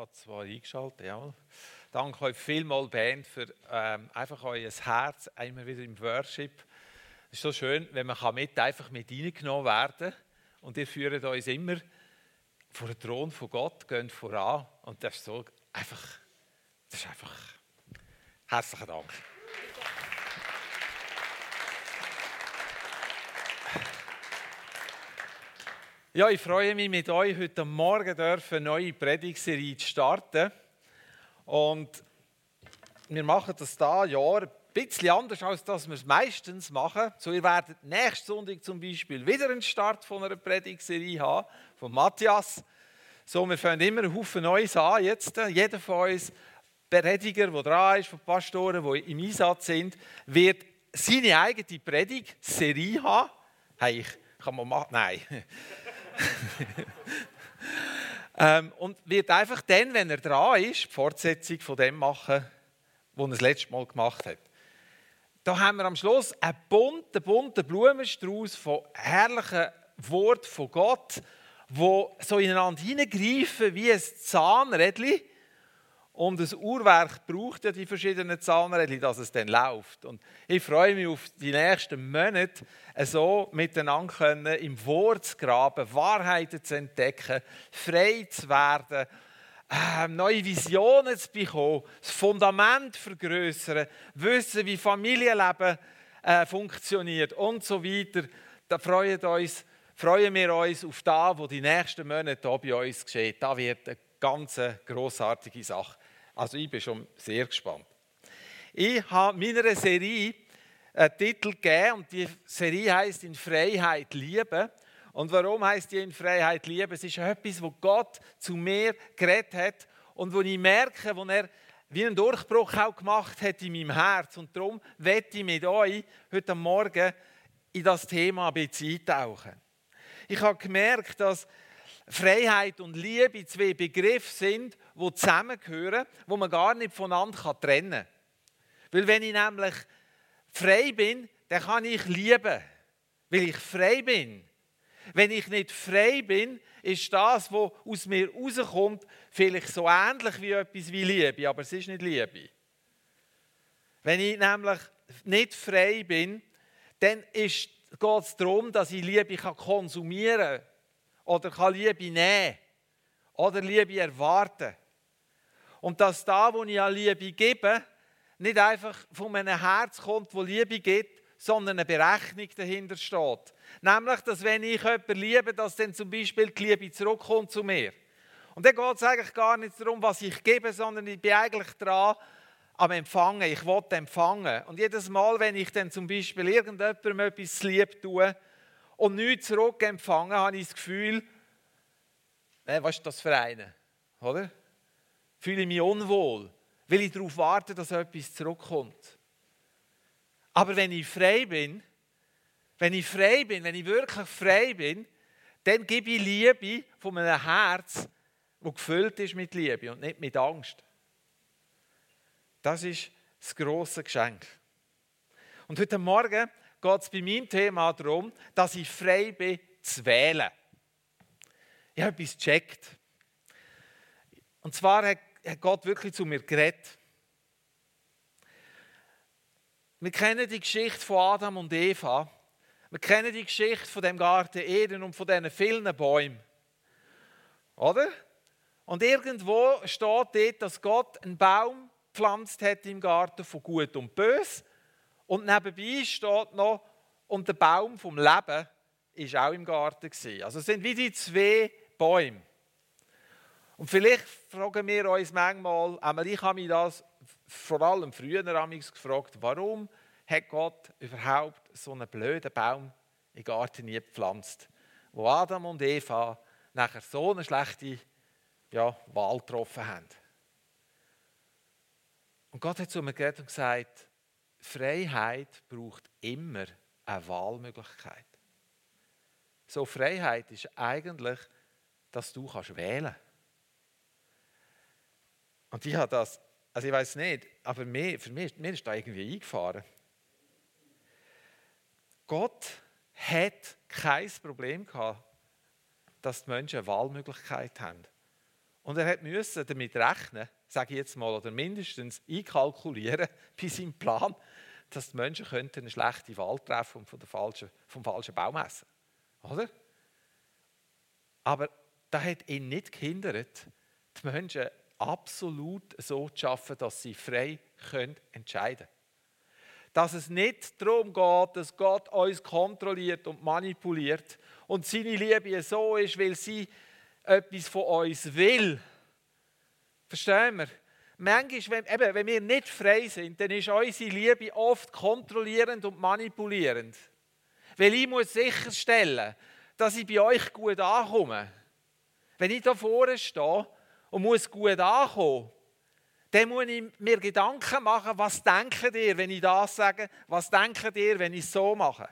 habe zwar eingeschaltet, ja. Danke euch vielmals, Band, für ähm, einfach euer Herz immer wieder im Worship. Es ist so schön, wenn man mit, einfach mit reingenommen werden kann. Und ihr führt uns immer vor den Thron von Gott, geht voran. Und das ist so einfach, das ist einfach herzlichen Dank. Ja, ich freue mich mit euch heute Morgen eine neue Predigserie zu starten. Und wir machen das da Jahr ein bisschen anders, als dass wir es meistens machen. So, ihr werdet nächsten Sonntag zum Beispiel wieder einen Start von einer Predigserie haben, von Matthias. So, wir fangen immer einen Haufen Neues an jetzt. Jeder von uns, Prediger, der dran ist, von Pastoren, die im Einsatz sind, wird seine eigene Predigserie haben. Hey, kann man machen? Nein. ähm, und wird einfach dann, wenn er dran ist, die Fortsetzung von dem machen, was er das letzte Mal gemacht hat. Da haben wir am Schluss einen bunten, bunten Blumenstrauß von herrlichen Worten von Gott, wo so ineinander hineingreifen wie ein Zahnrädchen und das Uhrwerk braucht ja die verschiedenen Zahnräder, dass es dann läuft. Und ich freue mich auf die nächsten Monate, so miteinander können, im Wort zu graben, Wahrheiten zu entdecken, frei zu werden, äh, neue Visionen zu bekommen, das Fundament vergrößern, wissen, wie Familienleben äh, funktioniert und so weiter. Da freuen, uns, freuen wir uns auf das, was die nächsten Monate hier bei uns geschieht. Da wird eine ganz grossartige Sache. Also ich bin schon sehr gespannt. Ich habe meiner Serie einen Titel gegeben und die Serie heißt In Freiheit lieben. Und warum heißt die In Freiheit lieben? Es ist etwas, wo Gott zu mir geredet hat und wo ich merke, wo er wie einen Durchbruch auch gemacht hat in meinem Herz. Und darum werde ich mit euch heute Morgen in das Thema ein bisschen eintauchen. Ich habe gemerkt, dass Freiheit und Liebe zwei Begriffe sind, die zusammengehören, wo man gar nicht voneinander trennen kann. Weil wenn ich nämlich frei bin, dann kann ich lieben, weil ich frei bin. Wenn ich nicht frei bin, ist das, was aus mir rauskommt, vielleicht so ähnlich wie etwas wie Liebe, aber es ist nicht Liebe. Wenn ich nämlich nicht frei bin, dann geht es darum, dass ich Liebe konsumieren kann oder kann Liebe nehmen oder Liebe erwarten. Und dass da, wo ich an Liebe gebe, nicht einfach von meinem Herz kommt, wo Liebe gibt, sondern eine Berechnung dahinter steht. Nämlich, dass wenn ich jemanden liebe, dass dann zum Beispiel die Liebe zurückkommt zu mir. Und dann geht es eigentlich gar nicht darum, was ich gebe, sondern ich bin eigentlich dran am Empfangen. Ich will empfangen. Und jedes Mal, wenn ich dann zum Beispiel irgendjemandem etwas lieb tue, und nichts zurückempfangen, habe ich das Gefühl, was ist das für eine? Oder? Fühle ich mich unwohl, weil ich darauf warte, dass etwas zurückkommt. Aber wenn ich frei bin, wenn ich frei bin, wenn ich wirklich frei bin, dann gebe ich Liebe von meinem Herz, das gefüllt ist mit Liebe und nicht mit Angst. Das ist das große Geschenk. Und heute Morgen geht es bei meinem Thema darum, dass ich frei bin zu wählen. Ich habe etwas gecheckt. Und zwar hat Gott wirklich zu mir geredet. Wir kennen die Geschichte von Adam und Eva. Wir kennen die Geschichte von dem Garten Eden und von diesen vielen Bäumen. Oder? Und irgendwo steht dort, dass Gott einen Baum gepflanzt hat im Garten von Gut und Böse und nebenbei steht noch, und der Baum vom Leben ist auch im Garten. Gewesen. Also es sind wie die zwei Bäume. Und vielleicht fragen wir uns manchmal, einmal ich habe mich das vor allem früher gefragt, warum hat Gott überhaupt so einen blöden Baum im Garten nie gepflanzt, wo Adam und Eva nachher so eine schlechte ja, Wahl getroffen haben. Und Gott hat zu mir geredet und gesagt, Freiheit braucht immer eine Wahlmöglichkeit. So Freiheit ist eigentlich, dass du kannst wählen. Und ich habe das, also ich weiß nicht, aber mir, für mich, mir ist da irgendwie eingefahren. Gott hat kein Problem gehabt, dass die Menschen eine Wahlmöglichkeit haben. Und er musste damit rechnen, sage ich jetzt mal, oder mindestens einkalkulieren bei seinem Plan, dass die Menschen könnten eine schlechte Wahl treffen und falschen, vom falschen Baum essen. Oder? Aber das hat ihn nicht gehindert, die Menschen absolut so zu schaffen, dass sie frei können entscheiden können. Dass es nicht darum geht, dass Gott uns kontrolliert und manipuliert und seine Liebe so ist, weil sie etwas von uns will. Verstehen wir? Manchmal, wenn, eben, wenn wir nicht frei sind, dann ist unsere Liebe oft kontrollierend und manipulierend. Weil ich muss sicherstellen, dass ich bei euch gut ankomme. Wenn ich da vorne stehe und muss gut ankommen, dann muss ich mir Gedanken machen, was denkt ihr, wenn ich das sage, was denkt ihr, wenn ich es so mache.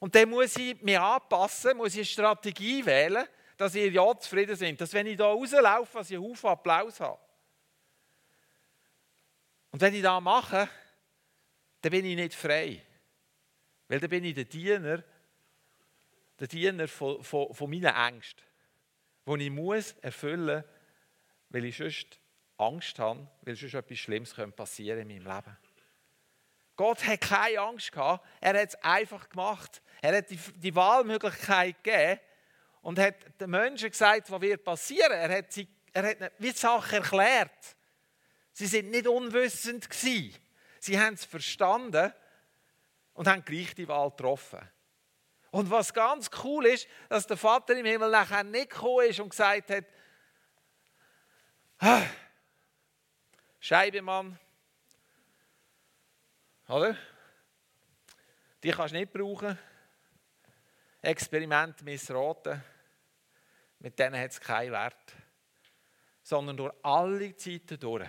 Und dann muss ich mich anpassen, muss ich eine Strategie wählen, dass ihr ja zufrieden seid. Dass wenn ich da rauslaufe, dass ich einen Haufen Applaus habe. Und wenn ich das mache, dann bin ich nicht frei. Weil dann bin ich der Diener, der Diener von, von, von meinen Ängsten, die ich muss erfüllen muss, weil ich sonst Angst habe, weil sonst etwas Schlimmes passieren in meinem Leben. Gott hat keine Angst gehabt, er hat es einfach gemacht. Er hat die, die Wahlmöglichkeit gegeben und hat den Menschen gesagt, was wird passieren. Er hat, sie, er hat die Sache erklärt. Sie sind nicht unwissend gewesen. Sie haben es verstanden und haben gleich die Wahl getroffen. Und was ganz cool ist, dass der Vater im Himmel nachher nicht gekommen ist und gesagt hat, ah, Scheibemann, oder? Die kannst du nicht brauchen. Experiment missraten. Mit denen hat es keinen Wert. Sondern durch alle Zeiten durch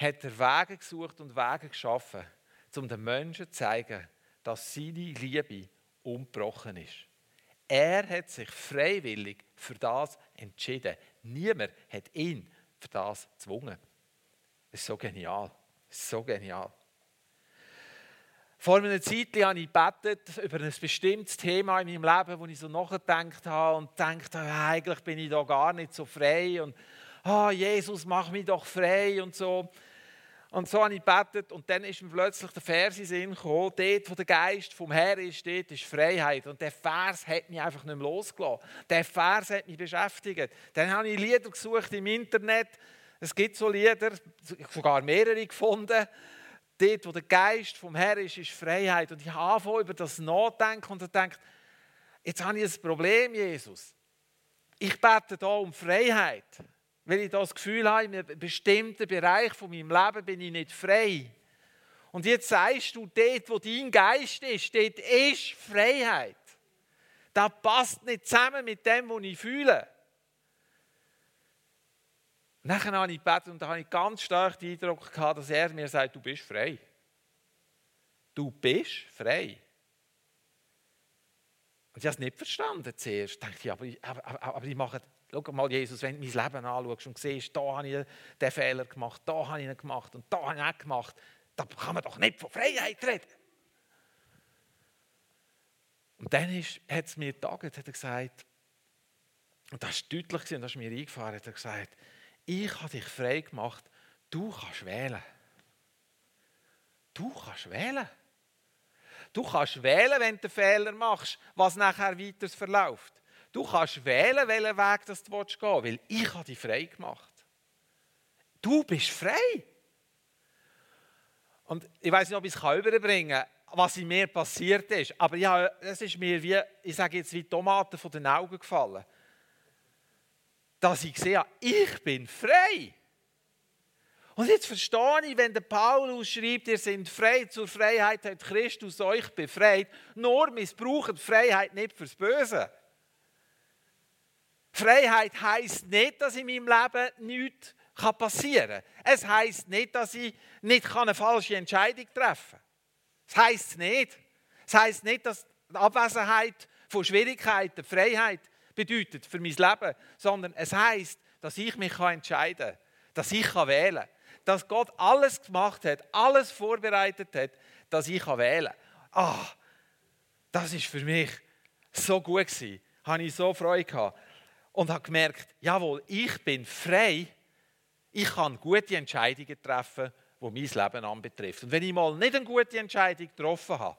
hat er Wege gesucht und Wege geschaffen, um den Menschen zu zeigen, dass seine Liebe ungebrochen ist. Er hat sich freiwillig für das entschieden. Niemand hat ihn für das gezwungen. Das ist so genial. Ist so genial. Vor einer Zeit habe ich gebetet über ein bestimmtes Thema in meinem Leben, wo ich so nachgedacht habe und gedacht habe, eigentlich bin ich da gar nicht so frei und oh, Jesus, mach mich doch frei und so. Und so habe ich gebetet und dann ist mir plötzlich der Vers in Sinn gekommen, dort, wo der Geist vom Herrn ist, dort ist Freiheit. Und der Vers hat mich einfach nicht mehr losgelassen. Der Vers hat mich beschäftigt. Dann habe ich Lieder gesucht im Internet. Es gibt so Lieder, sogar mehrere gefunden dort, wo der Geist vom Herrn ist, ist Freiheit. Und ich habe über das nachdenken und denke, jetzt habe ich ein Problem, Jesus. Ich bete da um Freiheit, weil ich das Gefühl habe, in einem bestimmten Bereich von meinem Leben bin ich nicht frei. Und jetzt sagst du, dort, wo dein Geist ist, dort ist Freiheit. Das passt nicht zusammen mit dem, was ich fühle. Nachher habe ich gebetet und da habe ich ganz stark den Eindruck gehabt, dass er mir sagt, du bist frei. Du bist frei. Und ich habe es nicht verstanden zuerst. Ich dachte, aber, aber, aber, aber ich mache, schau mal Jesus, wenn du mein Leben anschaust und siehst, da habe ich den Fehler gemacht, da habe ich ihn gemacht und da habe ich ihn gemacht, da kann man doch nicht von Freiheit reden. Und dann hat es mir getagt, hat er gesagt, und das war deutlich, und das ist mir eingefahren, hat er gesagt, ich habe dich frei gemacht, du kannst wählen. Du kannst wählen. Du kannst wählen, wenn du einen Fehler machst, was nachher weiter verläuft. Du kannst wählen, welchen Weg du gehen willst, weil ich habe dich frei gemacht. Du bist frei. Und ich weiß nicht, ob ich es überbringen kann, was in mir passiert ist. Aber ja, es ist mir wie, ich sage jetzt, wie Tomaten von den Augen gefallen dass ich sehe, ich bin frei. Und jetzt verstehe ich, wenn der Paulus schreibt, ihr seid frei, zur Freiheit hat Christus euch befreit, nur missbraucht Freiheit nicht fürs Böse. Freiheit heißt nicht, dass in meinem Leben nichts passieren kann. Es heißt nicht, dass ich nicht eine falsche Entscheidung treffen kann. Es heißt nicht. Es heißt nicht, dass die Abwesenheit von Schwierigkeiten Freiheit bedeutet für mein Leben, sondern es heißt, dass ich mich entscheiden kann, dass ich wählen kann, dass Gott alles gemacht hat, alles vorbereitet hat, dass ich wählen kann. Ah, das ist für mich so gut gewesen. Habe ich so Freude gehabt. Und habe gemerkt, jawohl, ich bin frei, ich kann gute Entscheidungen treffen, die mein Leben anbetrifft. Und wenn ich mal nicht eine gute Entscheidung getroffen habe,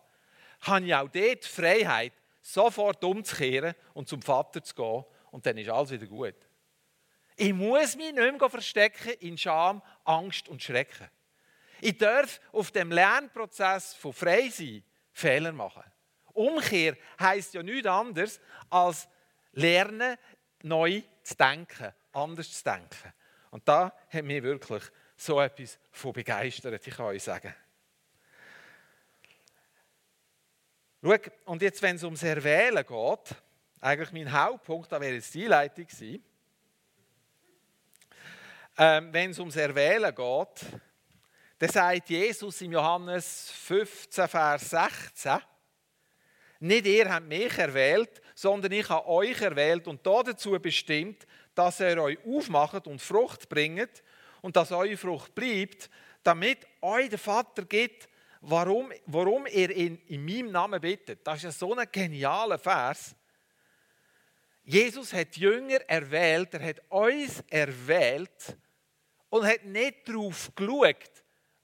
habe ich auch dort die Freiheit, sofort umzukehren und zum Vater zu gehen und dann ist alles wieder gut. Ich muss mich nicht mehr verstecken in Scham, Angst und Schrecken. Ich darf auf dem Lernprozess von Freisein Fehler machen. Umkehr heißt ja nichts anderes als lernen, neu zu denken, anders zu denken. Und da hat mich wirklich so etwas von begeistert, ich kann euch sagen. Schau, und jetzt, wenn es ums Erwählen geht, eigentlich mein Hauptpunkt, da wäre jetzt die Einleitung gewesen, ähm, wenn es ums Erwählen geht, dann sagt Jesus im Johannes 15, Vers 16, nicht ihr habt mich erwählt, sondern ich habe euch erwählt und dazu bestimmt, dass ihr euch aufmacht und Frucht bringt und dass eure Frucht bleibt, damit euch der Vater gibt, warum, warum ihr ihn in meinem Namen bittet. Das ist ja so ein genialer Vers. Jesus hat Jünger erwählt, er hat uns erwählt und hat nicht darauf geschaut,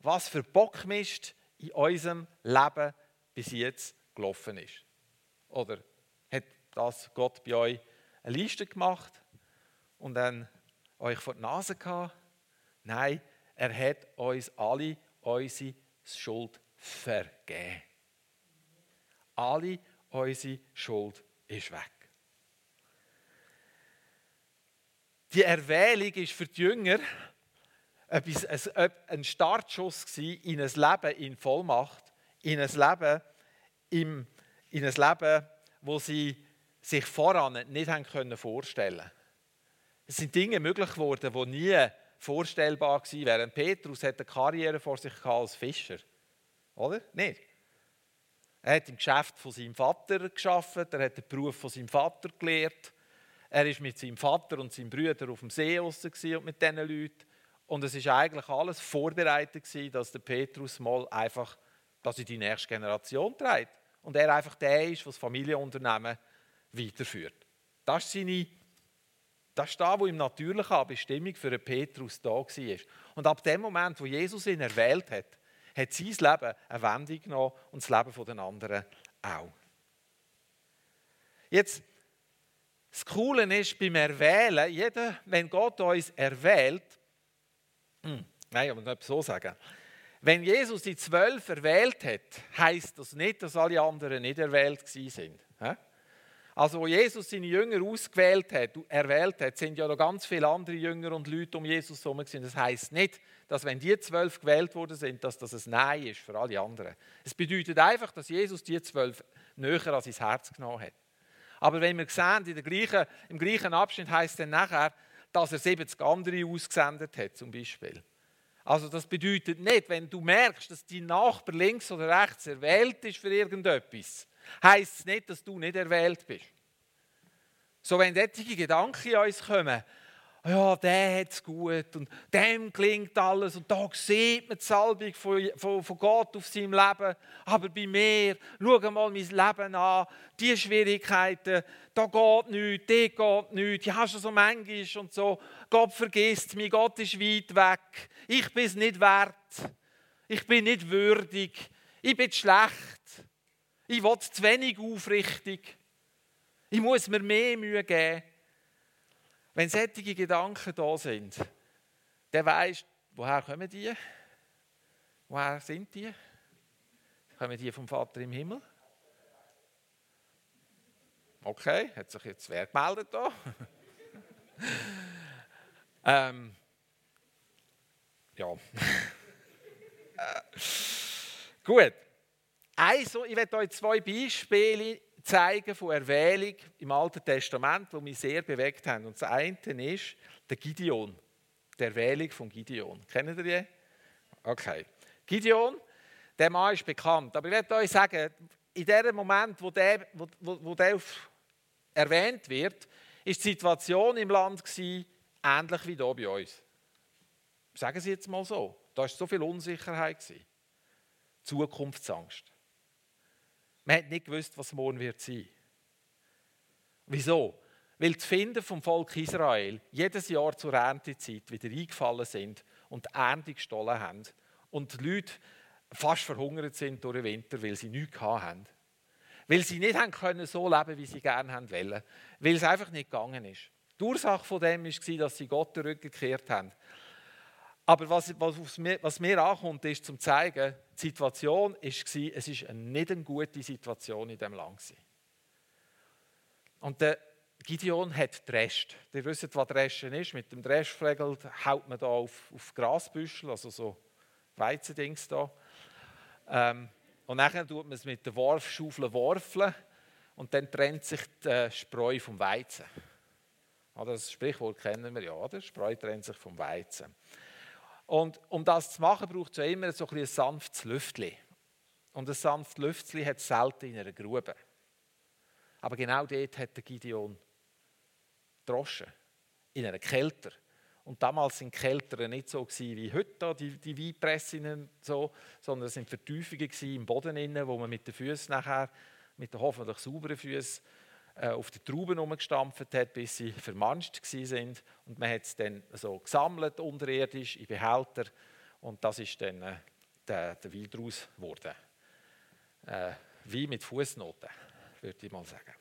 was für Bockmist in unserem Leben bis jetzt gelaufen ist. Oder das Gott bei euch eine Liste gemacht und dann euch vor die Nase gehabt? Nein, er hat uns alle unsere Schuld vergeben. Alle unsere Schuld ist weg. Die Erwählung ist für die Jünger ein Startschuss in ein Leben in Vollmacht, in ein Leben in ein Leben, wo sie sich voran nicht haben können vorstellen Es sind Dinge möglich geworden, die nie vorstellbar gewesen wären. Petrus hat eine Karriere vor sich als Fischer. Oder? Nicht? Er hat im Geschäft von seinem Vater geschafft, er hat den Beruf von seinem Vater gelehrt. Er war mit seinem Vater und seinem Bruder auf dem See und mit diesen Leuten. Und es war eigentlich alles vorbereitet, gewesen, dass der Petrus mal einfach das in die nächste Generation trägt und er einfach der ist, das Familienunternehmen weiterführt. Das ist, seine, das ist da, wo im Natürlichen eine Bestimmung für Petrus da war. Und ab dem Moment, wo Jesus ihn erwählt hat, hat sein Leben eine Wendung genommen und das Leben der anderen auch. Jetzt, das Coole ist beim Erwählen, jeder, wenn Gott uns erwählt, hm, nein, aber nicht so sagen, wenn Jesus die zwölf erwählt hat, heißt das nicht, dass alle anderen nicht erwählt sind. Also, wo Jesus seine Jünger ausgewählt hat, erwählt hat, sind ja noch ganz viele andere Jünger und Leute um Jesus herum. Das heißt nicht, dass wenn die zwölf gewählt worden sind, dass das ein Nein ist für alle anderen. Es bedeutet einfach, dass Jesus die zwölf näher an sein Herz genommen hat. Aber wenn wir sehen, in der gleichen, im gleichen Abschnitt heißt dann nachher, dass er 70 andere ausgesendet hat, zum Beispiel. Also das bedeutet nicht, wenn du merkst, dass dein Nachbar links oder rechts erwählt ist für irgendetwas, heißt es nicht, dass du nicht erwählt bist. So wenn solche Gedanken in uns kommen, ja, der hat es gut und dem klingt alles und da sieht man die Salbung von, von, von, Gott auf seinem Leben. Aber bei mir, schau mal mein Leben an, die Schwierigkeiten, da geht nichts, da geht nichts, ich habe schon so manchmal und so. Gott vergisst mich, Gott ist weit weg, ich bin es nicht wert, ich bin nicht würdig, ich bin schlecht, ich will zu wenig aufrichtig, ich muss mir mehr Mühe geben. Wenn solche Gedanken da sind, dann weisst woher kommen die? Woher sind die? Kommen die vom Vater im Himmel? Okay, hat sich jetzt wer gemeldet da? ähm, ja. Gut. Also, ich werde euch zwei Beispiele zeigen von Erwählung im Alten Testament, die mich sehr bewegt haben. Und das eine ist der Gideon, die Erwählung von Gideon. Kennen ihr die? Okay. Gideon, der Mann ist bekannt. Aber ich werde euch sagen, in dem Moment, wo der, wo, wo, der erwähnt wird, ist die Situation im Land gewesen, ähnlich wie hier bei uns. Sagen Sie jetzt mal so. Da war so viel Unsicherheit. Zukunftsangst. Man hat nicht gewusst, was morgen wird sein. Wieso? weil die Finden vom Volk Israel jedes Jahr zur Erntezeit wieder eingefallen sind und die Ernte gestohlen haben und die Leute fast verhungert sind durch den Winter, weil sie nichts hatten. Weil sie nicht haben können so leben, wie sie gerne haben wollen. Weil es einfach nicht gegangen ist. Die Ursache von dem war, dass sie Gott den Rücken gekehrt haben. Aber was, was, mir, was mir ankommt, ist zum zeigen, die Situation war, es ist nicht eine gute Situation in diesem Land. Und der Gideon hat Drescht. Ihr wisst, was Dreschen ist. Mit dem Dreschflegel haut man da auf, auf Grasbüschel, also so Weizendings da. Ähm, und dann tut man es mit der Warfschaufel warfeln und dann trennt sich der Spreu vom Weizen. Das Sprichwort kennen wir ja, oder? Spreu trennt sich vom Weizen. Und um das zu machen, braucht es ja immer so ein, ein sanftes Lüftchen. Und ein sanftes Lüftchen hat es selten in einer Grube. Aber genau dort hat der Gideon Droschen, in einer Kälter. Und damals sind Kälter nicht so wie heute, die, die Weinpressen, so, sondern es waren Vertiefungen im Boden, innen, wo man mit den Füßen nachher, mit den hoffentlich sauberen Füßen, auf die Trauben umgestampft hat, bis sie vermanscht sind. Und man hat es dann so gesammelt, unterirdisch, in Behälter. Und das ist dann äh, der, der Wein daraus geworden. Äh, Wein mit Fußnoten, würde ich mal sagen.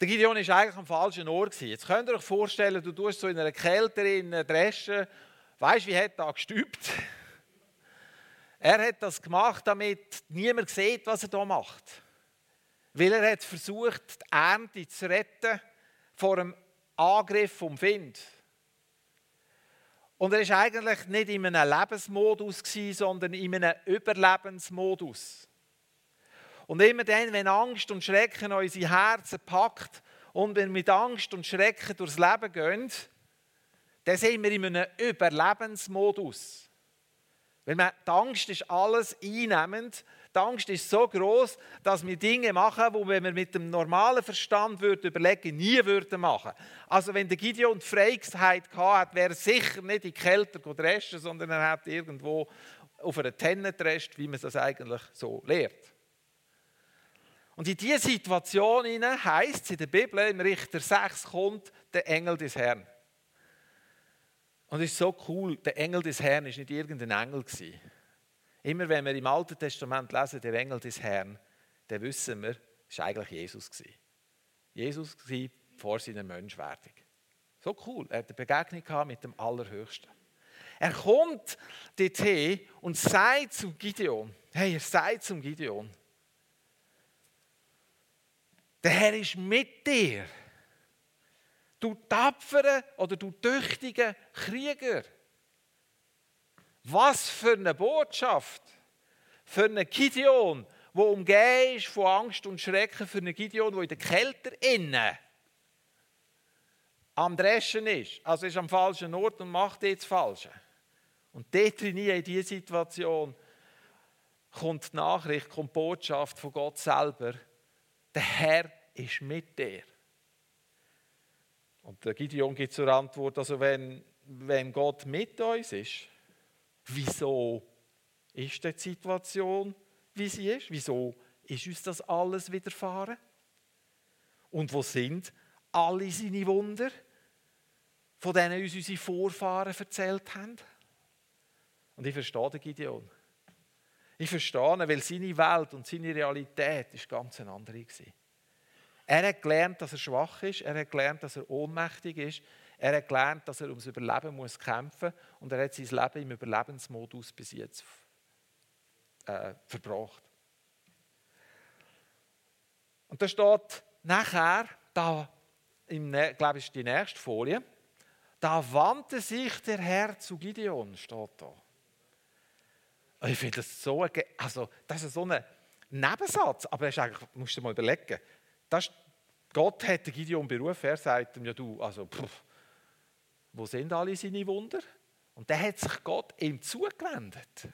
Der Gideon war eigentlich am falschen Ort. Jetzt könnt ihr euch vorstellen, du tust so in einer Kälte in dreschen. Weißt du, wie hat er gestübt? Er hat das gemacht, damit niemand sieht, was er da macht. Weil er hat versucht, die Ernte zu retten vor dem Angriff vom Wind. Und er war eigentlich nicht in einem Lebensmodus, sondern in einem Überlebensmodus. Und immer dann, wenn Angst und Schrecken unsere Herzen packt und wir mit Angst und Schrecken durchs Leben gehen, dann sind wir in einem Überlebensmodus. Weil man, die Angst ist alles einnehmend. Die Angst ist so groß, dass wir Dinge machen, die wir mit dem normalen Verstand würden überlegen, nie würden machen. Also wenn der Gideon die Freiheit hatte, wäre er sicher nicht in Kälte dreschen, sondern er hat irgendwo auf einer Tenne drescht, wie man das eigentlich so lehrt. Und in diese Situation heißt es in der Bibel, im Richter 6 kommt der Engel des Herrn. Und es ist so cool, der Engel des Herrn ist nicht irgendein Engel gewesen. Immer wenn wir im Alten Testament lesen, der Engel des Herrn, dann wissen wir, es war eigentlich Jesus gewesen. Jesus war vor seiner Menschwerdung. So cool, er hat eine Begegnung mit dem Allerhöchsten. Er kommt dorthin und sagt zu Gideon, hey, er sagt zum Gideon, der Herr ist mit dir. Du tapfere oder du tüchtige Krieger. Was für eine Botschaft. Für einen Gideon, der umgeben ist von Angst und Schrecken. Für einen Gideon, der in der Kälte innen am Dreschen ist. Also ist am falschen Ort und macht jetzt Falsche. Und dort in diese Situation kommt die Nachricht, kommt die Botschaft von Gott selber der Herr ist mit dir. Und der Gideon gibt zur Antwort, also wenn, wenn Gott mit uns ist, wieso ist die Situation, wie sie ist? Wieso ist uns das alles widerfahren? Und wo sind alle seine Wunder, von denen uns unsere Vorfahren erzählt haben? Und ich verstehe den Gideon. Ich verstehe ihn, weil seine Welt und seine Realität ist ganz eine andere war. Er hat gelernt, dass er schwach ist. Er hat gelernt, dass er ohnmächtig ist. Er hat gelernt, dass er ums Überleben muss kämpfen muss. Und er hat sein Leben im Überlebensmodus bis jetzt äh, verbracht. Und da steht nachher, da, im, glaube ich, ist die nächste Folie, da wandte sich der Herr zu Gideon, steht da. Ich finde das so, also das ist so ein Nebensatz, aber das ist eigentlich, musst du mal überlegen. Das, Gott hat Gideon berufen, er sagt ihm, ja du, also pff, wo sind alle seine Wunder? Und dann hat sich Gott ihm zugewendet.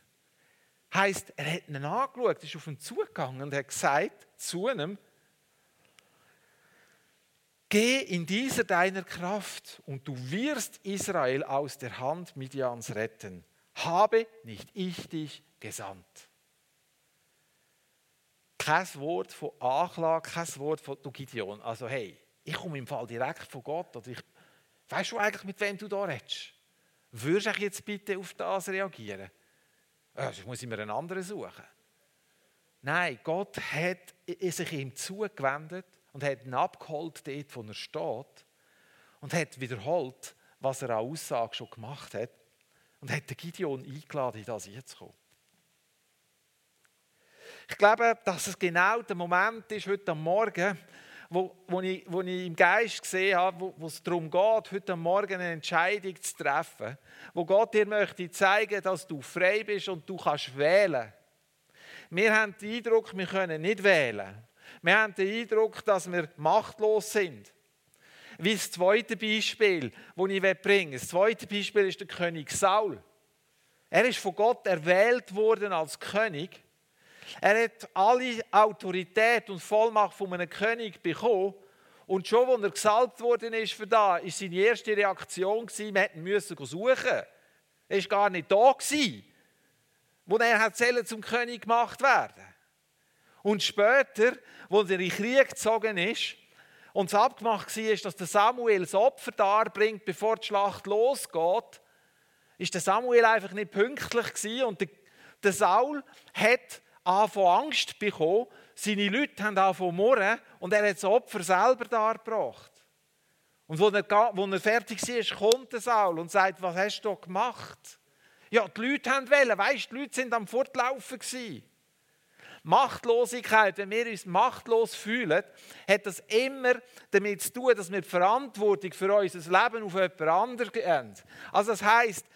Heißt, er hat ihn angeschaut, ist auf ihn zugegangen und hat gesagt zu ihm, Geh in dieser deiner Kraft und du wirst Israel aus der Hand Midians retten habe nicht ich dich gesandt. Kein Wort von Anklage, kein Wort von du Gideon. Also hey, ich komme im Fall direkt von Gott. Oder ich, weißt du eigentlich, mit wem du da redest? Würdest du jetzt bitte auf das reagieren? Also muss ich mir einen anderen suchen. Nein, Gott hat sich ihm zugewendet und hat ihn abgeholt dort, wo er steht und hat wiederholt, was er an Aussage schon gemacht hat und hat den Gideon eingeladen, in das hineinzukommen. Ich glaube, dass es genau der Moment ist, heute Morgen, wo, wo, ich, wo ich im Geist gesehen habe, wo, es darum geht, heute Morgen eine Entscheidung zu treffen, wo Gott dir möchte zeigen, dass du frei bist und du kannst wählen. Wir haben den Eindruck, wir können nicht wählen. Wir haben den Eindruck, dass wir machtlos sind. Wie das zweite Beispiel, das ich bringen will. Das zweite Beispiel ist der König Saul. Er ist von Gott erwählt worden als König. Er hat alle Autorität und Vollmacht von einem König bekommen. Und schon, als er gesalbt worden ist für da, ist seine erste Reaktion wir hätten müssen suchen. Er war gar nicht da wo er hat zum König gemacht werden. Und später, als er in den Krieg gezogen ist und es abgemacht war, dass der Samuel das Opfer darbringt, bevor die Schlacht losgeht, ist der Samuel einfach nicht pünktlich und der Saul hat angefangen Angst bekommen, seine Leute haben angefangen murren und er hat das Opfer selber dargebracht. Und als er, als er fertig war, kommt der Saul und sagt, was hast du gemacht? Ja, die Leute haben wollen, weißt, die Leute sind am Fortlaufen. Machtlosigkeit, wenn wir uns machtlos fühlen, hat das immer damit zu tun, dass wir die Verantwortung für unser Leben auf jemand anderen geben. Also das heisst,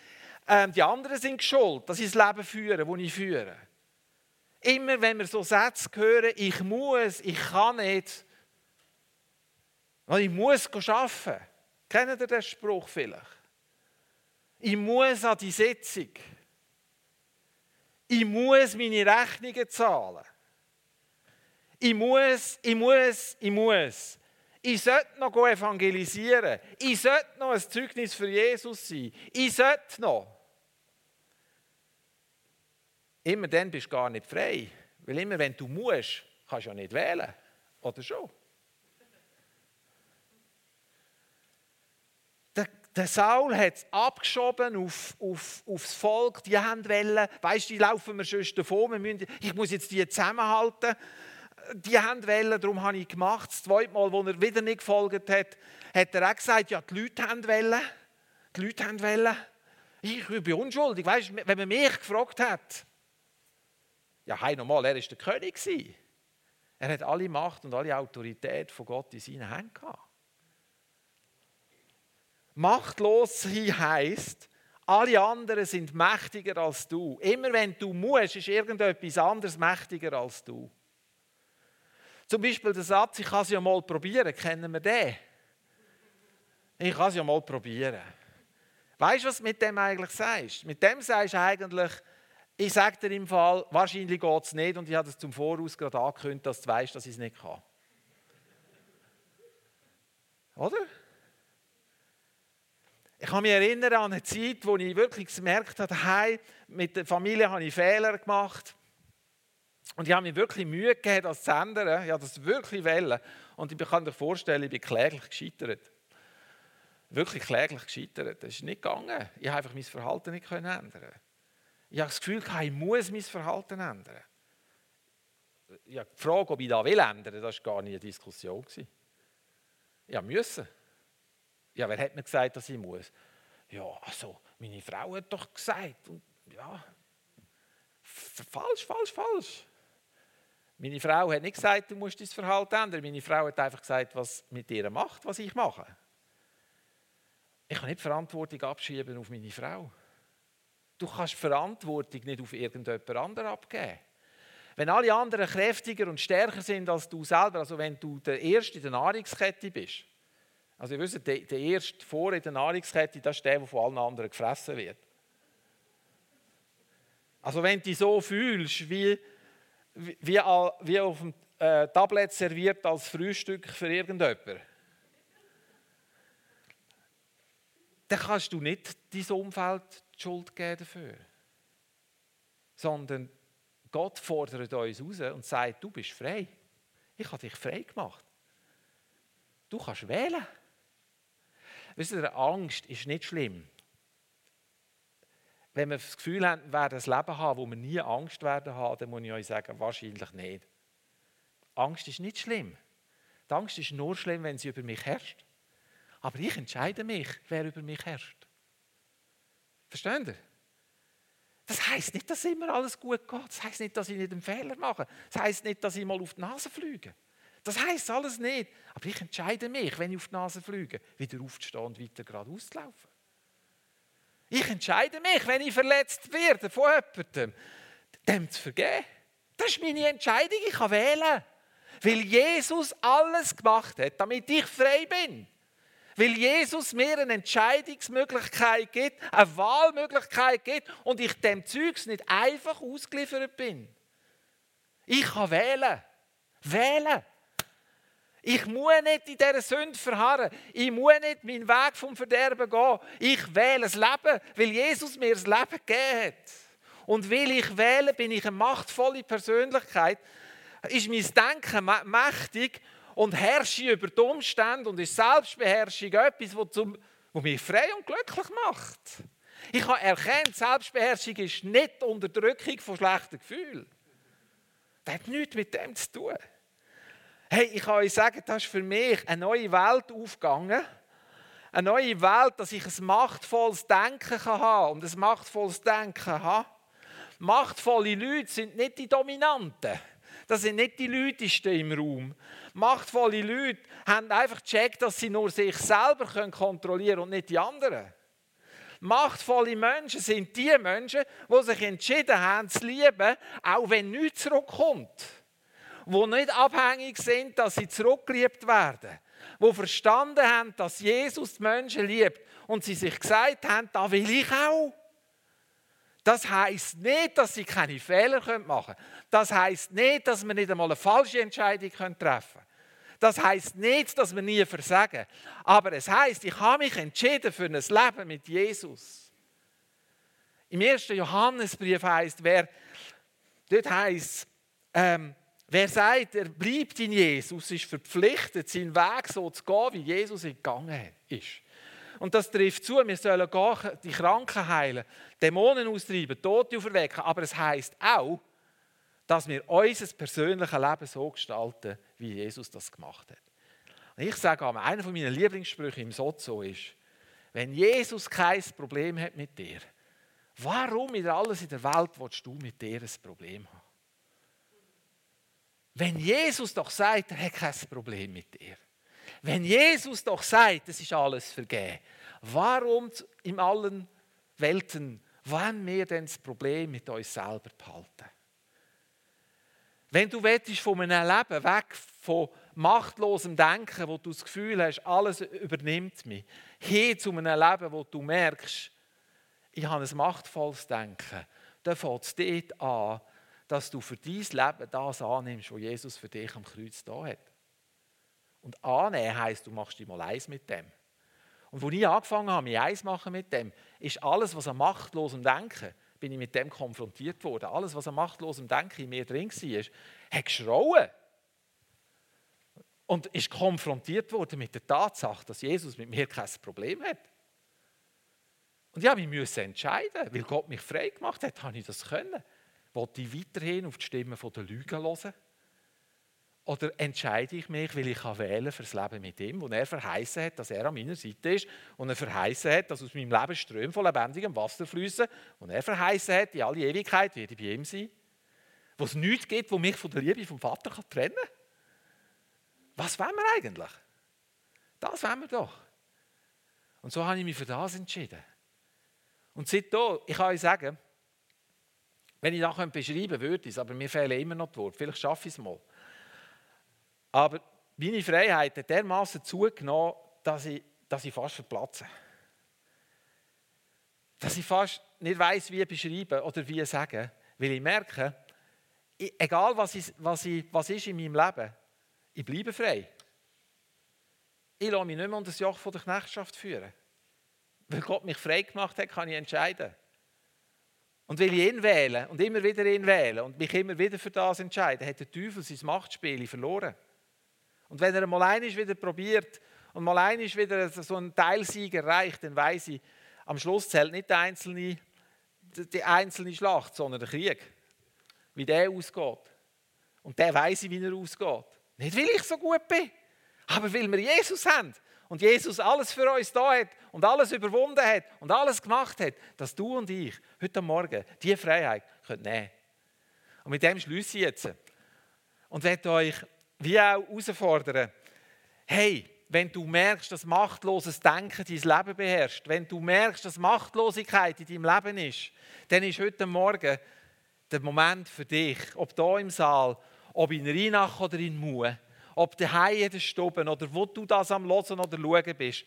ähm, die anderen sind schuld, dass ich das Leben führe, das ich führe. Immer wenn wir so Sätze hören, ich muss, ich kann nicht, ich muss arbeiten. Kennen ihr den Spruch vielleicht? Ich muss an die Sitzung. Ich muss meine Rechnungen zahlen. Ich muss, ich muss, ich muss. Ich sollte noch evangelisieren. Ich sollte noch ein Zeugnis für Jesus sein. Ich sollte noch. Immer dann bist du gar nicht frei. Weil immer wenn du musst, kannst du ja nicht wählen. Oder schon? Der, Saul hat es abgeschoben auf, auf, auf das Volk. Die haben wollen, weißt du, die laufen mir schon davon. Wir müssen, ich muss jetzt die zusammenhalten. Die haben wollen, darum habe ich gemacht. Das zweite Mal, wo er wieder nicht gefolgt hat, hat er auch gesagt, ja, die Leute haben wollen. Die Leute haben wollen. Ich bin unschuldig. Weißt, du, wenn man mich gefragt hat, ja, hey, nochmal, er war der König. Er hat alle Macht und alle Autorität von Gott in seinen Händen gehabt. Machtlos sein heisst, alle anderen sind mächtiger als du. Immer wenn du musst, ist irgendetwas anderes mächtiger als du. Zum Beispiel der Satz, ich kann es ja mal probieren. Kennen wir den? Ich kann es ja mal probieren. Weißt du, was du mit dem eigentlich sagst? Mit dem sagst du eigentlich, ich sage dir im Fall, wahrscheinlich geht es nicht und ich habe es zum Voraus gerade angekündigt, dass du weißt, dass ich es nicht kann. Oder? Ich kann mich erinnern an eine Zeit, wo ich wirklich gemerkt habe, hey, mit der Familie habe ich Fehler gemacht. Und ich habe mir wirklich Mühe gegeben, das zu ändern. Ich habe das wirklich wollen. Und ich kann dir vorstellen, ich bin kläglich gescheitert. Wirklich kläglich gescheitert. Das ist nicht gegangen. Ich habe einfach mein Verhalten nicht ändern ich habe das Gefühl, ich muss mein Verhalten ändern. Habe die Frage, ob ich das will ändern, das war gar nicht eine Diskussion. Ich musste. Ja, wer hat mir gesagt, dass ich muss? Ja, also, meine Frau hat doch gesagt. Und ja, falsch, falsch, falsch. Meine Frau hat nicht gesagt, du musst dein Verhalten ändern. Meine Frau hat einfach gesagt, was mit dir macht, was ich mache. Ich kann nicht Verantwortung abschieben auf meine Frau. Du kannst Verantwortung nicht auf irgendjemand anderen abgeben. Wenn alle anderen kräftiger und stärker sind als du selber, also wenn du der Erste in der Nahrungskette bist, also ihr wisst, der, der Erste vor in der Nahrungskette, das ist der, der von allen anderen gefressen wird. Also wenn du dich so fühlst, wie, wie, wie auf dem äh, Tablet serviert als Frühstück für irgendjemanden, dann kannst du nicht dein Umfeld Schuld geben dafür. Sondern Gott fordert uns raus und sagt, du bist frei. Ich habe dich frei gemacht. Du kannst wählen. Wisst ihr, Angst ist nicht schlimm. Wenn wir das Gefühl haben, wir werden ein Leben haben, wo wir nie Angst werden haben, dann muss ich euch sagen, wahrscheinlich nicht. Angst ist nicht schlimm. Die Angst ist nur schlimm, wenn sie über mich herrscht. Aber ich entscheide mich, wer über mich herrscht. Versteht ihr? Das heißt nicht, dass immer alles gut geht. Das heißt nicht, dass ich nicht einen Fehler mache. Das heißt nicht, dass ich mal auf die Nase fliege. Das heißt alles nicht. Aber ich entscheide mich, wenn ich auf die Nase fliege, wieder aufzustehen und weiter geradeaus zu laufen. Ich entscheide mich, wenn ich verletzt werde von jemandem, dem zu vergeben. Das ist meine Entscheidung. Ich kann wählen. Weil Jesus alles gemacht hat, damit ich frei bin. Weil Jesus mir eine Entscheidungsmöglichkeit gibt, eine Wahlmöglichkeit gibt und ich dem Zeugs nicht einfach ausgeliefert bin. Ich kann wählen. Wählen. Ich muss nicht in dieser Sünde verharren. Ich muss nicht meinen Weg vom Verderben gehen. Ich wähle das Leben, weil Jesus mir das Leben gegeben hat. Und weil ich wähle, bin ich eine machtvolle Persönlichkeit. Ist mein Denken mächtig und herrsche über die Umstände und ist Selbstbeherrschung etwas, was, zum, was mich frei und glücklich macht. Ich habe erkannt, Selbstbeherrschung ist nicht Unterdrückung von schlechten Gefühlen. Das hat nichts mit dem zu tun. Hey, ich kann euch sagen, das ist für mich eine neue Welt aufgegangen. Eine neue Welt, dass ich ein machtvolles Denken kann und ein machtvolles Denken habe. Machtvolle Leute sind nicht die Dominanten. Das sind nicht die Leute im Raum. Machtvolle Leute haben einfach gecheckt, dass sie nur sich selber kontrollieren können und nicht die anderen. Machtvolle Menschen sind die Menschen, die sich entschieden haben zu lieben, auch wenn nichts zurückkommt. Die nicht abhängig sind, dass sie zurückgeliebt werden. Die verstanden haben, dass Jesus die Menschen liebt und sie sich gesagt haben, da will ich auch. Das heißt nicht, dass sie keine Fehler machen können. Das heißt nicht, dass wir nicht einmal eine falsche Entscheidung treffen können. Das heißt nicht, dass wir nie versagen. Aber es heißt, ich habe mich entschieden für ein Leben mit Jesus. Im ersten Johannesbrief heißt, wer dort heißt, ähm, wer sagt, er bleibt in Jesus, ist verpflichtet, seinen Weg so zu gehen, wie Jesus gegangen ist. Und das trifft zu, wir sollen gehen, die Kranken heilen, Dämonen austreiben, Tote auferwecken. Aber es heißt auch, dass wir unser persönliches Leben so gestalten, wie Jesus das gemacht hat. Und ich sage einmal, einer meiner Lieblingssprüche im Sozo ist, wenn Jesus kein Problem hat mit dir, warum mit alles in der Welt willst du mit dir ein Problem haben? Wenn Jesus doch sagt, er hat kein Problem mit dir. Wenn Jesus doch sagt, es ist alles vergeben, warum in allen Welten wollen wir denn das Problem mit uns selber behalten? Wenn du willst, von einem Leben weg von machtlosem Denken, wo du das Gefühl hast, alles übernimmt mich, hin zu einem Leben, wo du merkst, ich habe ein machtvolles Denken, dann fängt es dort an, dass du für dein Leben das annimmst, was Jesus für dich am Kreuz da hat. Und annehmen heisst, du machst dich mal eins mit dem. Und als ich angefangen habe, mich eins machen mit dem, ist alles, was an machtlosem Denken, bin ich mit dem konfrontiert worden. Alles, was an machtlosem Denken in mir drin war, hat geschrauen. Und ist konfrontiert worden mit der Tatsache, dass Jesus mit mir kein Problem hat. Und ja, ich musste entscheiden, weil Gott mich frei gemacht hat, habe ich das können. Wollte ich weiterhin auf die Stimme der Lügen hören? Oder entscheide ich mich, weil ich wählen für das Leben mit ihm, wo er verheißen hat, dass er an meiner Seite ist und er verheißen hat, dass aus meinem Leben Ströme von lebendigem Wasser fließen und er verheißen hat, in alle Ewigkeit werde ich bei ihm sein. Wo es nichts gibt, wo mich von der Liebe vom Vater kann trennen kann. Was wollen wir eigentlich? Das wollen wir doch. Und so habe ich mich für das entschieden. Und seitdem, ich kann euch sagen, wenn ich das beschreiben würde aber mir fehlen immer noch die Worte. Vielleicht schaffe ich es mal. Aber meine Freiheit hat dermaßen zugenommen, dass ich, dass ich fast verplatze. Dass ich fast nicht weiß, wie beschreiben oder wie sagen, weil ich merke, egal was, ich, was, ich, was ist in meinem Leben, ich bleibe frei. Ich lasse mich nicht mehr unter das Joch der Knechtschaft führen. Weil Gott mich frei gemacht hat, kann ich entscheiden. Und will ich ihn wählen und immer wieder ihn wählen und mich immer wieder für das entscheiden, hat der Teufel sein Machtspiel verloren. Und wenn er mal einiges wieder probiert und mal einiges wieder so einen Teilsieg erreicht, dann weiß ich, am Schluss zählt nicht die einzelne, die einzelne Schlacht, sondern der Krieg. Wie der ausgeht. Und der weiß ich, wie er ausgeht. Nicht, weil ich so gut bin, aber weil wir Jesus haben. Und Jesus alles für uns da hat und alles überwunden hat und alles gemacht hat, dass du und ich heute Morgen diese Freiheit nehmen können. Und mit dem schließe ich jetzt. Und werde euch wie auch herausfordern, hey, wenn du merkst, dass machtloses Denken dein Leben beherrscht, wenn du merkst, dass Machtlosigkeit in deinem Leben ist, dann ist heute Morgen der Moment für dich, ob da im Saal, ob in Rheinach oder in Mue, ob daheim in der Stube oder wo du das am Losen oder Schauen bist,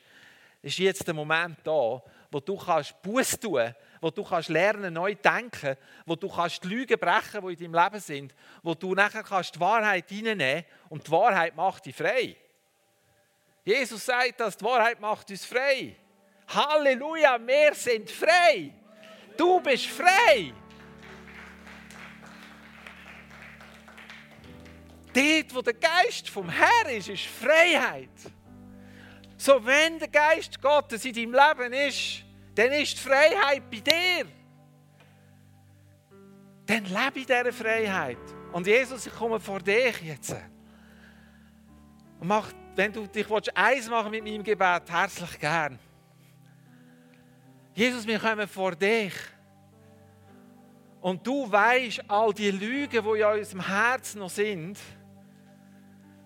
ist jetzt der Moment da, wo du kannst Buß tun, wo du kannst lernen, neu denken, wo du kannst die Lügen brechen, die in deinem Leben sind, wo du nachher kannst die Wahrheit hineinnehmen und die Wahrheit macht dich frei. Jesus sagt dass die Wahrheit macht uns frei. Halleluja, wir sind frei. Du bist frei. Dort, wo der Geist vom Herrn ist, ist Freiheit. So, wenn der Geist Gottes in deinem Leben ist, dann ist die Freiheit bei dir. Dann lebe in dieser Freiheit. Und Jesus, ich komme vor dich jetzt. Und mach wenn du dich eins machen mit meinem Gebet, herzlich gern. Jesus, wir kommen vor dich. Und du weißt all die Lügen, die in unserem Herzen noch sind,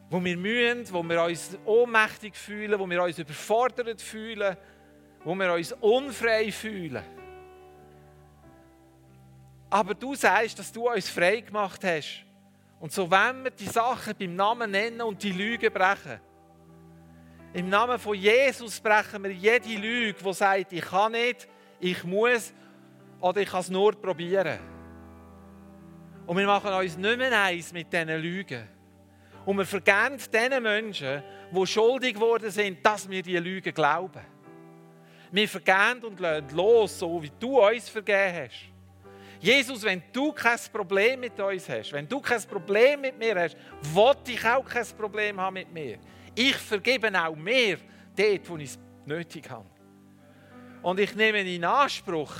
wo wir mühen, wo wir uns ohnmächtig fühlen, wo wir uns überfordert fühlen, wo wir uns unfrei fühlen. Aber du sagst, dass du uns frei gemacht hast. Und so wenn wir die Sachen beim Namen nennen und die Lügen brechen, im Namen von Jesus brechen wir jede Lüge, die sagt, ich kann nicht, ich muss oder ich kann es nur probieren. Und wir machen uns nicht mehr eins mit diesen Lügen. Und wir vergeben den Menschen, die schuldig geworden sind, dass wir diese Lügen glauben. Wir vergeben und lassen los, so wie du uns vergeben hast. Jesus, wenn du kein Problem mit uns hast, wenn du kein Problem mit mir hast, wollte ich auch kein Problem haben mit mir. Ich vergebe auch mir dort, wo ich es nötig habe. Und ich nehme in Anspruch,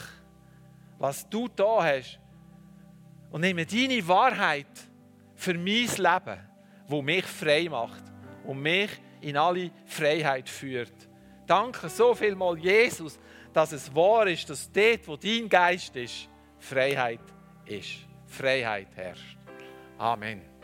was du da hast, und nehme deine Wahrheit für mein Leben, wo mich frei macht und mich in alle Freiheit führt. Danke so viel mal Jesus, dass es wahr ist, dass dort, wo dein Geist ist, Freiheit ist. Freiheit herrscht. Amen.